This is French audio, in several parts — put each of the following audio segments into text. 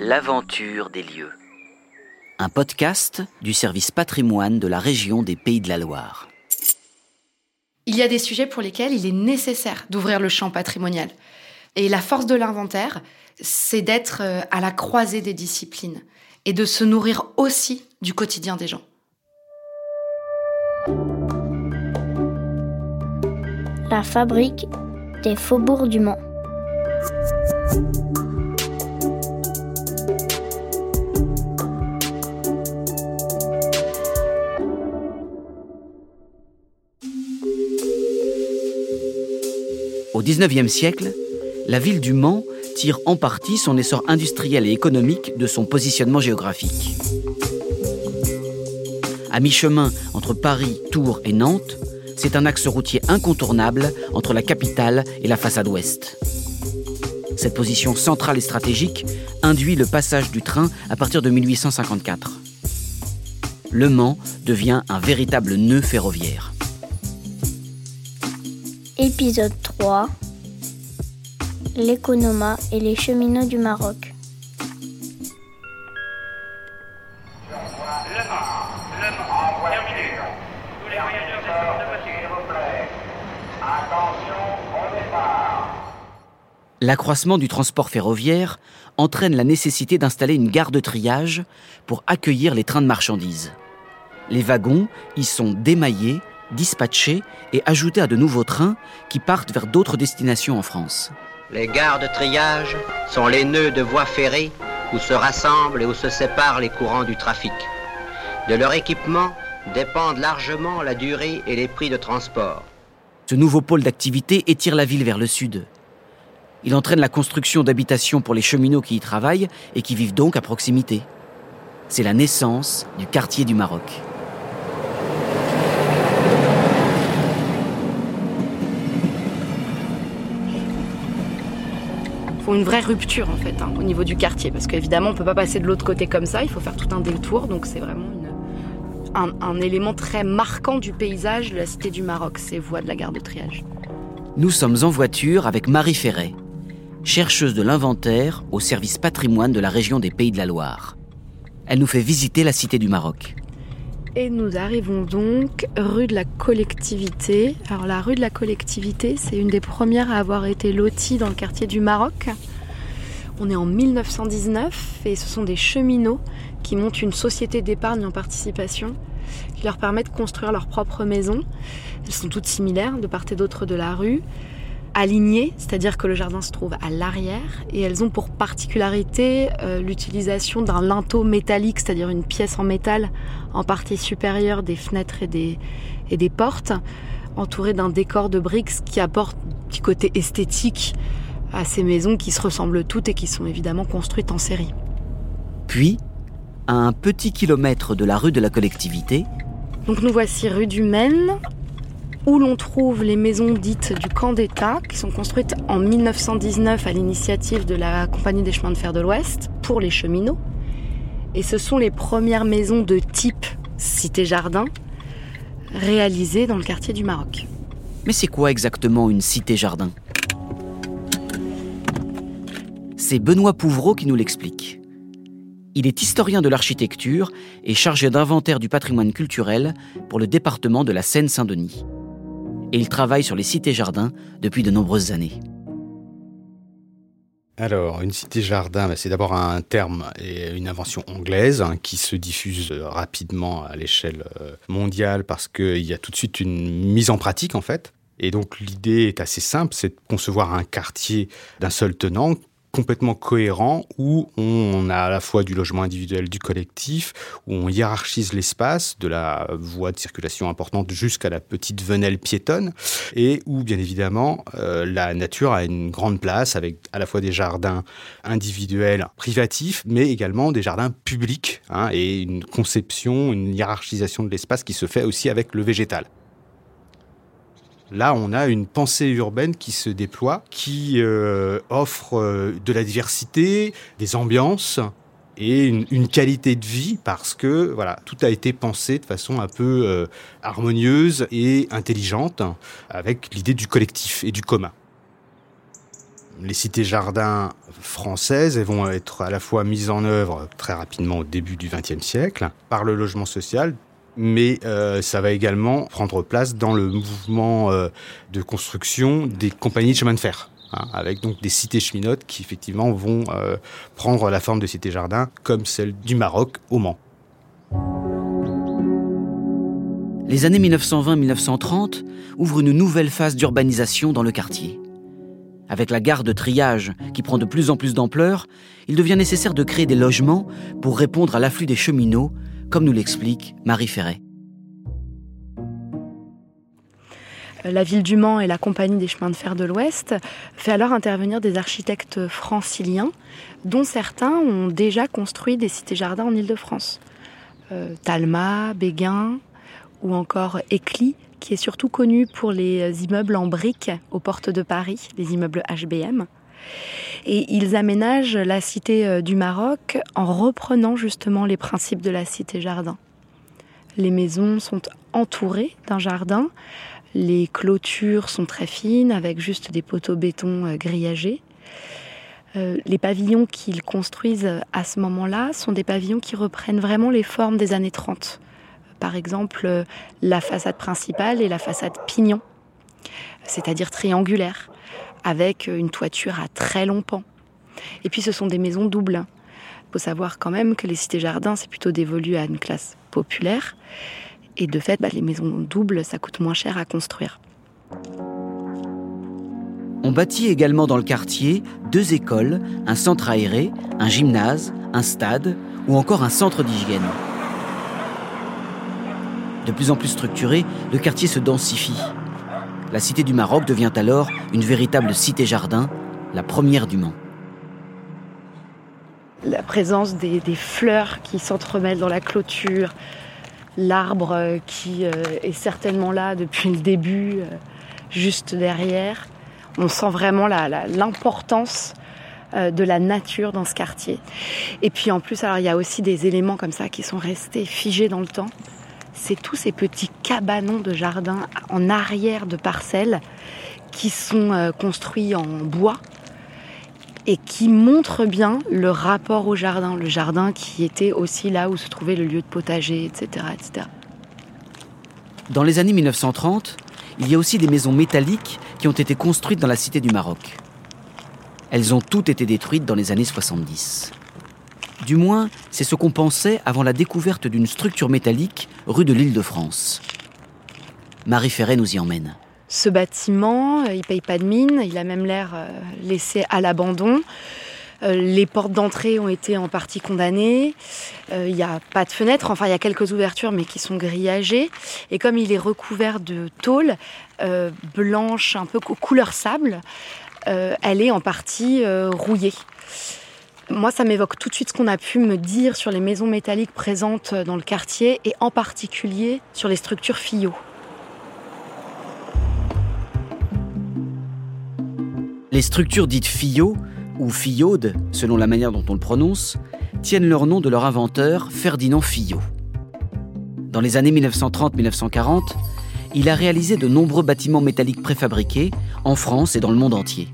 L'aventure des lieux. Un podcast du service patrimoine de la région des Pays de la Loire. Il y a des sujets pour lesquels il est nécessaire d'ouvrir le champ patrimonial. Et la force de l'inventaire, c'est d'être euh, à la croisée des disciplines et de se nourrir aussi du quotidien des gens. La fabrique des faubourgs du Mans. XIXe siècle, la ville du Mans tire en partie son essor industriel et économique de son positionnement géographique. À mi-chemin entre Paris, Tours et Nantes, c'est un axe routier incontournable entre la capitale et la façade ouest. Cette position centrale et stratégique induit le passage du train à partir de 1854. Le Mans devient un véritable nœud ferroviaire. Épisode 3 L'économa et les cheminots du Maroc. L'accroissement du transport ferroviaire entraîne la nécessité d'installer une gare de triage pour accueillir les trains de marchandises. Les wagons y sont démaillés, dispatchés et ajoutés à de nouveaux trains qui partent vers d'autres destinations en France. Les gares de triage sont les nœuds de voies ferrées où se rassemblent et où se séparent les courants du trafic. De leur équipement dépendent largement la durée et les prix de transport. Ce nouveau pôle d'activité étire la ville vers le sud. Il entraîne la construction d'habitations pour les cheminots qui y travaillent et qui vivent donc à proximité. C'est la naissance du quartier du Maroc. Une vraie rupture en fait hein, au niveau du quartier parce qu'évidemment on peut pas passer de l'autre côté comme ça, il faut faire tout un détour donc c'est vraiment un élément très marquant du paysage de la cité du Maroc, ces voies de la gare de triage. Nous sommes en voiture avec Marie Ferret, chercheuse de l'inventaire au service patrimoine de la région des Pays de la Loire. Elle nous fait visiter la cité du Maroc. Et nous arrivons donc rue de la collectivité. Alors la rue de la collectivité, c'est une des premières à avoir été lotie dans le quartier du Maroc. On est en 1919 et ce sont des cheminots qui montent une société d'épargne en participation qui leur permet de construire leur propre maison. Elles sont toutes similaires de part et d'autre de la rue, alignées, c'est-à-dire que le jardin se trouve à l'arrière et elles ont pour particularité euh, l'utilisation d'un linteau métallique, c'est-à-dire une pièce en métal en partie supérieure des fenêtres et des, et des portes, entourée d'un décor de briques qui apporte du côté esthétique à ces maisons qui se ressemblent toutes et qui sont évidemment construites en série. Puis, à un petit kilomètre de la rue de la collectivité, Donc nous voici rue du Maine, où l'on trouve les maisons dites du camp d'État, qui sont construites en 1919 à l'initiative de la Compagnie des chemins de fer de l'Ouest pour les cheminots. Et ce sont les premières maisons de type cité-jardin réalisées dans le quartier du Maroc. Mais c'est quoi exactement une cité-jardin? C'est Benoît Pouvreau qui nous l'explique. Il est historien de l'architecture et chargé d'inventaire du patrimoine culturel pour le département de la Seine-Saint-Denis. Et il travaille sur les cités-jardins depuis de nombreuses années. Alors, une cité-jardin, bah, c'est d'abord un terme et une invention anglaise hein, qui se diffuse rapidement à l'échelle euh, mondiale parce qu'il y a tout de suite une mise en pratique en fait. Et donc l'idée est assez simple, c'est de concevoir un quartier d'un seul tenant complètement cohérent où on a à la fois du logement individuel, du collectif, où on hiérarchise l'espace de la voie de circulation importante jusqu'à la petite venelle piétonne et où bien évidemment euh, la nature a une grande place avec à la fois des jardins individuels, privatifs, mais également des jardins publics hein, et une conception, une hiérarchisation de l'espace qui se fait aussi avec le végétal. Là, on a une pensée urbaine qui se déploie, qui euh, offre euh, de la diversité, des ambiances et une, qualité de vie parce que voilà, tout a été pensé de façon un peu euh, harmonieuse et intelligente avec l'idée du collectif et du commun. les cités jardins françaises vont être à la fois mises en œuvre très rapidement au début du XXe siècle par le logement social, mais euh, ça va également prendre place dans le mouvement euh, de construction des compagnies de chemin de fer. Hein, avec donc des cités cheminotes qui effectivement vont euh, prendre la forme de cités jardins comme celle du Maroc au Mans. Les années 1920-1930 ouvrent une nouvelle phase d'urbanisation dans le quartier. Avec la gare de triage qui prend de plus en plus d'ampleur, il devient nécessaire de créer des logements pour répondre à l'afflux des cheminots, comme nous l'explique Marie Ferret. La ville du Mans et la Compagnie des chemins de fer de l'Ouest fait alors intervenir des architectes franciliens, dont certains ont déjà construit des cités-jardins en Ile-de-France. Euh, Talma, Béguin ou encore Éclis, qui est surtout connu pour les immeubles en briques aux portes de Paris, les immeubles HBM. Et ils aménagent la cité euh, du Maroc en reprenant justement les principes de la cité-jardin. Les maisons sont entourées d'un jardin, les clôtures sont très fines avec juste des poteaux béton euh, grillagés. Euh, les pavillons qu'ils construisent à ce moment-là sont des pavillons qui reprennent vraiment les formes des années 30. Par exemple, la façade principale et la façade pignon, c'est-à-dire triangulaire avec une toiture à très longs pans. Et puis ce sont des maisons doubles. Il faut savoir quand même que les cités-jardins, c'est plutôt dévolu à une classe populaire. Et de fait, bah, les maisons doubles, ça coûte moins cher à construire. On bâtit également dans le quartier deux écoles, un centre aéré, un gymnase, un stade ou encore un centre d'hygiène. De plus en plus structuré, le quartier se densifie. La cité du Maroc devient alors une véritable cité-jardin, la première du Mans. La présence des, fleurs qui s'entremêlent dans la clôture, l'arbre qui euh, est certainement là depuis le début, euh, juste derrière. On sent vraiment l'importance euh, de la nature dans ce quartier. Et puis en plus, il y a aussi des éléments comme ça qui sont restés figés dans le temps c'est tous ces petits cabanons de jardin en arrière de parcelles qui sont euh, construits en bois et qui montrent bien le rapport au jardin, le jardin qui était aussi là où se trouvait le lieu de potager, etc. etc. Dans les années 1930, il y a aussi des maisons métalliques qui ont été construites dans la cité du Maroc. Elles ont toutes été détruites dans les années 70. Du moins, c'est ce qu'on pensait avant la découverte d'une structure métallique rue de l'Île de France. Marie Ferret nous y emmène. Ce bâtiment, euh, il paye pas de mine, il a même l'air euh, laissé à l'abandon. Euh, les portes d'entrée ont été en partie condamnées. Il n'y a pas de fenêtres, enfin il y a quelques ouvertures mais qui sont grillagées. Et comme il est recouvert de tôle blanche, un peu couleur sable, elle est en partie rouillée. Moi, ça m'évoque tout de suite ce qu'on a pu me dire sur les maisons métalliques présentes dans le quartier et en particulier sur les structures Fillot. Les structures dites Fillot, ou Fillaude, selon la manière dont on le prononce, tiennent leur nom de leur inventeur, Ferdinand Fillot. Dans les années 1930-1940, il a réalisé de nombreux bâtiments métalliques préfabriqués en France et dans le monde entier.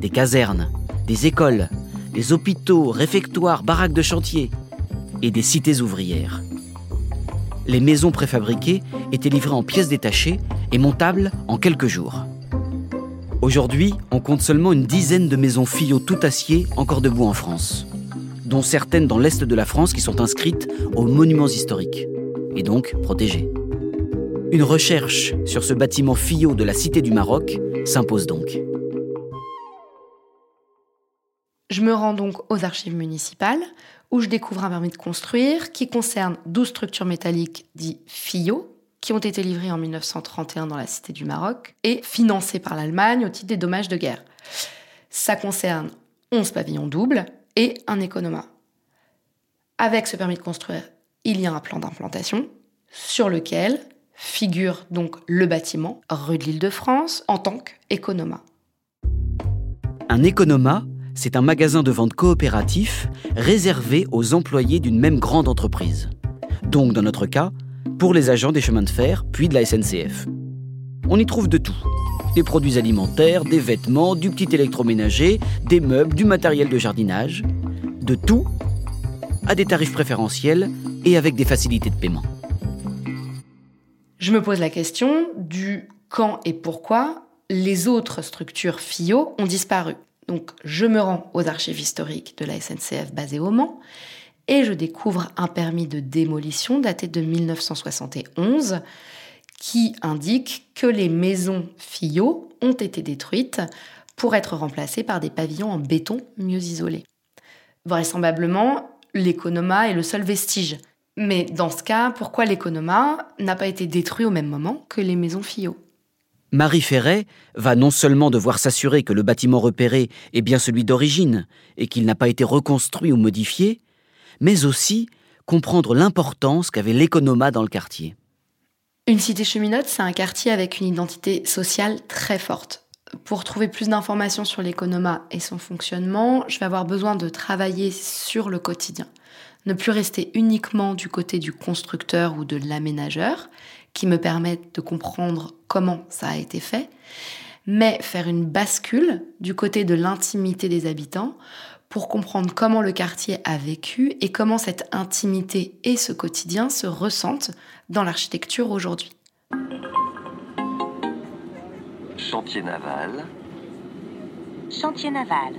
Des casernes, des écoles, des hôpitaux, réfectoires, baraques de chantier et des cités ouvrières. Les maisons préfabriquées étaient livrées en pièces détachées et montables en quelques jours. Aujourd'hui, on compte seulement une dizaine de maisons Fillot tout acier encore debout en France, dont certaines dans l'est de la France qui sont inscrites aux monuments historiques, et donc protégées. Une recherche sur ce bâtiment Fillot de la Cité du Maroc s'impose donc. Je me rends donc aux archives municipales où je découvre un permis de construire qui concerne 12 structures métalliques dites FIO qui ont été livrées en 1931 dans la Cité du Maroc et financées par l'Allemagne au titre des dommages de guerre. Ça concerne 11 pavillons doubles et un économa. Avec ce permis de construire, il y a un plan d'implantation sur lequel figure donc le bâtiment rue de l'Île-de-France en tant qu'économa. Un économa, c'est un magasin de vente coopératif réservé aux employés d'une même grande entreprise. Donc, dans notre cas, pour les agents des chemins de fer, puis de la SNCF. On y trouve de tout. Des produits alimentaires, des vêtements, du petit électroménager, des meubles, du matériel de jardinage. De tout à des tarifs préférentiels et avec des facilités de paiement. Je me pose la question du quand et pourquoi les autres structures FIO ont disparu. Donc je me rends aux archives historiques de la SNCF basées au Mans et je découvre un permis de démolition daté de 1971 qui indique que les maisons FIO ont été détruites pour être remplacées par des pavillons en béton mieux isolés. Vraisemblablement, l'économa est le seul vestige. Mais dans ce cas, pourquoi l'économa n'a pas été détruit au même moment que les maisons FIO Marie Ferret va non seulement devoir s'assurer que le bâtiment repéré est bien celui d'origine et qu'il n'a pas été reconstruit ou modifié, mais aussi comprendre l'importance qu'avait l'économa dans le quartier. Une cité cheminote, c'est un quartier avec une identité sociale très forte. Pour trouver plus d'informations sur l'économa et son fonctionnement, je vais avoir besoin de travailler sur le quotidien. Ne plus rester uniquement du côté du constructeur ou de l'aménageur, qui me permettent de comprendre comment ça a été fait, mais faire une bascule du côté de l'intimité des habitants pour comprendre comment le quartier a vécu et comment cette intimité et ce quotidien se ressentent dans l'architecture aujourd'hui. Chantier naval. Chantier naval.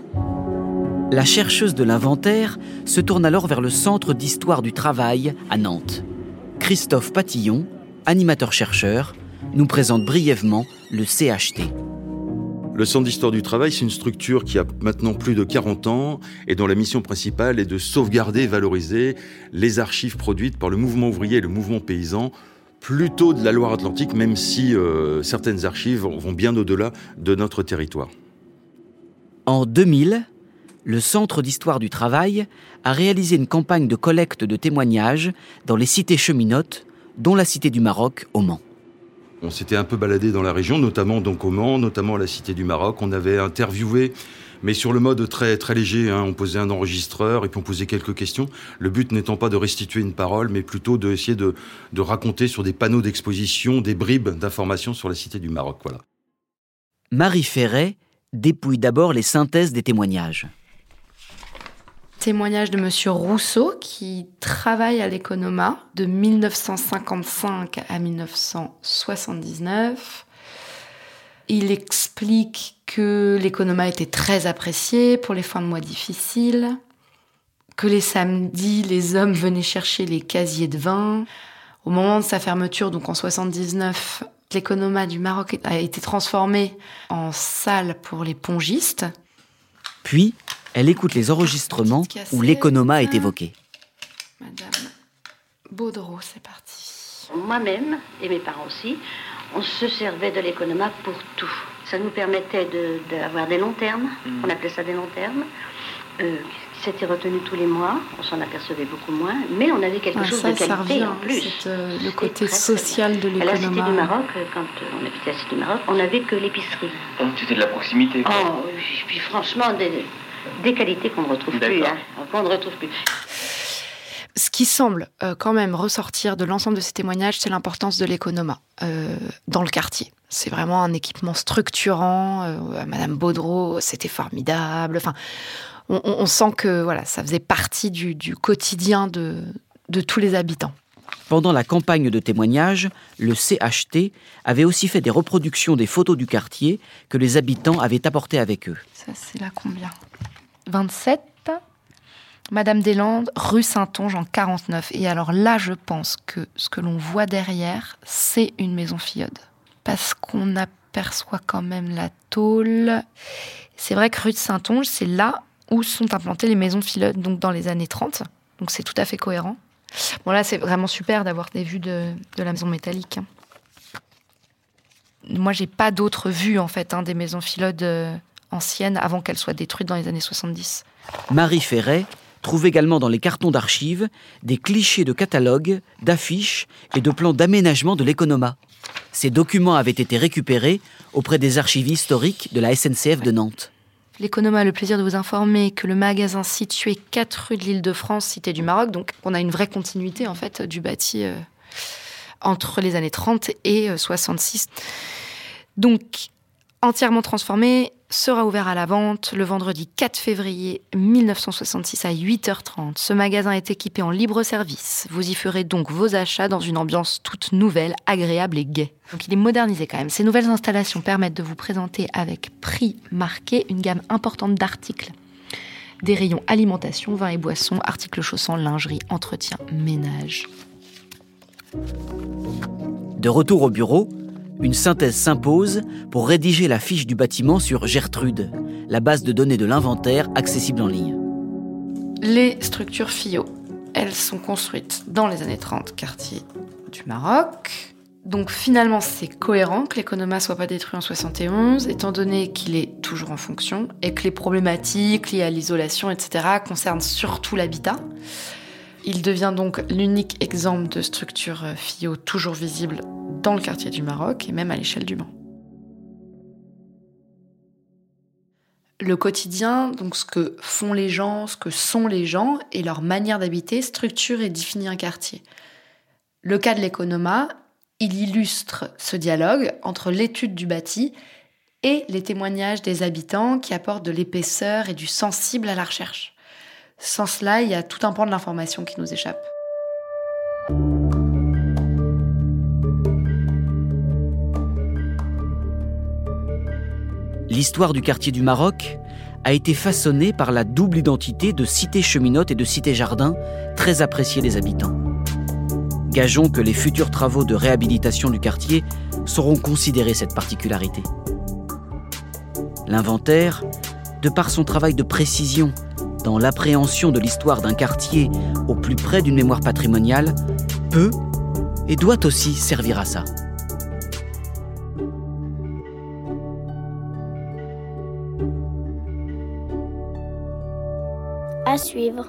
La chercheuse de l'inventaire se tourne alors vers le Centre d'histoire du travail à Nantes. Christophe Patillon, animateur-chercheur, nous présente brièvement le CHT. Le Centre d'histoire du travail, c'est une structure qui a maintenant plus de 40 ans et dont la mission principale est de sauvegarder et valoriser les archives produites par le mouvement ouvrier et le mouvement paysan plutôt de la Loire-Atlantique, même si euh, certaines archives vont bien au-delà de notre territoire. En 2000, le Centre d'histoire du travail a réalisé une campagne de collecte de témoignages dans les cités cheminotes, dont la Cité du Maroc au Mans. On s'était un peu baladé dans la région, notamment donc au Mans, notamment à la Cité du Maroc. On avait interviewé, mais sur le mode très très léger. Hein. On posait un enregistreur et puis on posait quelques questions. Le but n'étant pas de restituer une parole, mais plutôt d'essayer de, de raconter sur des panneaux d'exposition des bribes d'informations sur la Cité du Maroc. Voilà. Marie Ferret dépouille d'abord les synthèses des témoignages témoignage de Monsieur Rousseau qui travaille à l'économa de 1955 à 1979. Il explique que l'économa était très apprécié pour les fins de mois difficiles, que les samedis, les hommes venaient chercher les casiers de vin. Au moment de sa fermeture, donc en 79, l'économa du Maroc a été transformé en salle pour les pongistes. Puis, elle écoute les enregistrements où l'économa est évoqué. Madame Baudreau, c'est parti. Moi-même, et mes parents aussi, on se servait de l'économa pour tout. Ça nous permettait d'avoir des longs termes, mm. on appelait ça des longs termes. Euh, c'était retenu tous les mois, on s'en apercevait beaucoup moins, mais on avait quelque chose de qualité en plus. Euh, le côté social de l'économa. À la Cité du Maroc, euh, quand on habitait à la Cité du Maroc, on n'avait que l'épicerie. Donc c'était de la proximité. Oh, puis franchement, des, des qualités qu'on ne retrouve plus. Hein, qu'on ne retrouve plus. Ce qui semble euh, quand même ressortir de l'ensemble de ces témoignages, c'est l'importance de l'économa euh, dans le quartier. C'est vraiment un équipement structurant. Euh, Madame Baudreau, c'était formidable. Enfin, on, sent que voilà, ça faisait partie du, quotidien de, de tous les habitants. Pendant la campagne de témoignage, le CHT avait aussi fait des reproductions des photos du quartier que les habitants avaient apportées avec eux. Ça, c'est là combien? 27, Madame Deslandes, rue Saint-Onge en 49. Et alors là, je pense que ce que l'on voit derrière, c'est une maison fillode. Parce qu'on aperçoit quand même la tôle. C'est vrai que rue de Saint-Onge, c'est là où sont implantées les maisons filleudes, donc dans les années 30. Donc c'est tout à fait cohérent. Bon là, c'est vraiment super d'avoir des vues de, la maison métallique. Hein. Moi, j'ai pas d'autres vues en fait hein, des maisons filodes euh, ancienne avant qu'elle soit détruite dans les années 70. Marie Ferret trouve également dans les cartons d'archives des clichés de catalogues, d'affiches et de plans d'aménagement de l'économa. Ces documents avaient été récupérés auprès des archives historiques de la SNCF de Nantes. L'économa a le plaisir de vous informer que le magasin situé 4 rue de l'Île de France, cité du Maroc, donc on a une vraie continuité en fait du bâti euh, entre les années 30 et 66. Euh, Donc, entièrement transformé, sera ouvert à la vente le vendredi 4 février 1966 à 8h30. Ce magasin est équipé en libre service. Vous y ferez donc vos achats dans une ambiance toute nouvelle, agréable et gaie. Donc il est modernisé quand même. Ces nouvelles installations permettent de vous présenter avec prix marqué une gamme importante d'articles. Des rayons alimentation, vin et boissons, articles chaussants, lingerie, entretien, ménage. De retour au bureau, une synthèse s'impose pour rédiger la fiche du bâtiment sur Gertrude, la base de données de l'inventaire accessible en ligne. Les structures FIO, elles sont construites dans les années 30, quartier du Maroc. Donc finalement, c'est cohérent que l'économa soit pas détruit en 71, étant donné qu'il est toujours en fonction et que les problématiques liées à l'isolation, etc., concernent surtout l'habitat. Il devient donc l'unique exemple de structure FIO toujours visible dans le quartier du Maroc et même à l'échelle du Mans. Le quotidien, donc ce que font les gens, ce que sont les gens et leur manière d'habiter structure et définit un quartier. Le cas de l'économa, il illustre ce dialogue entre l'étude du bâti et les témoignages des habitants qui apportent de l'épaisseur et du sensible à la recherche. Sans cela, il y a tout un pan de l'information qui nous échappe. L'histoire du quartier du Maroc a été façonnée par la double identité de cité cheminote et de cité jardin, très appréciée des habitants. Gageons que les futurs travaux de réhabilitation du quartier sauront considérer cette particularité. L'inventaire, de par son travail de précision dans l'appréhension de l'histoire d'un quartier au plus près d'une mémoire patrimoniale, peut et doit aussi servir à ça. À suivre.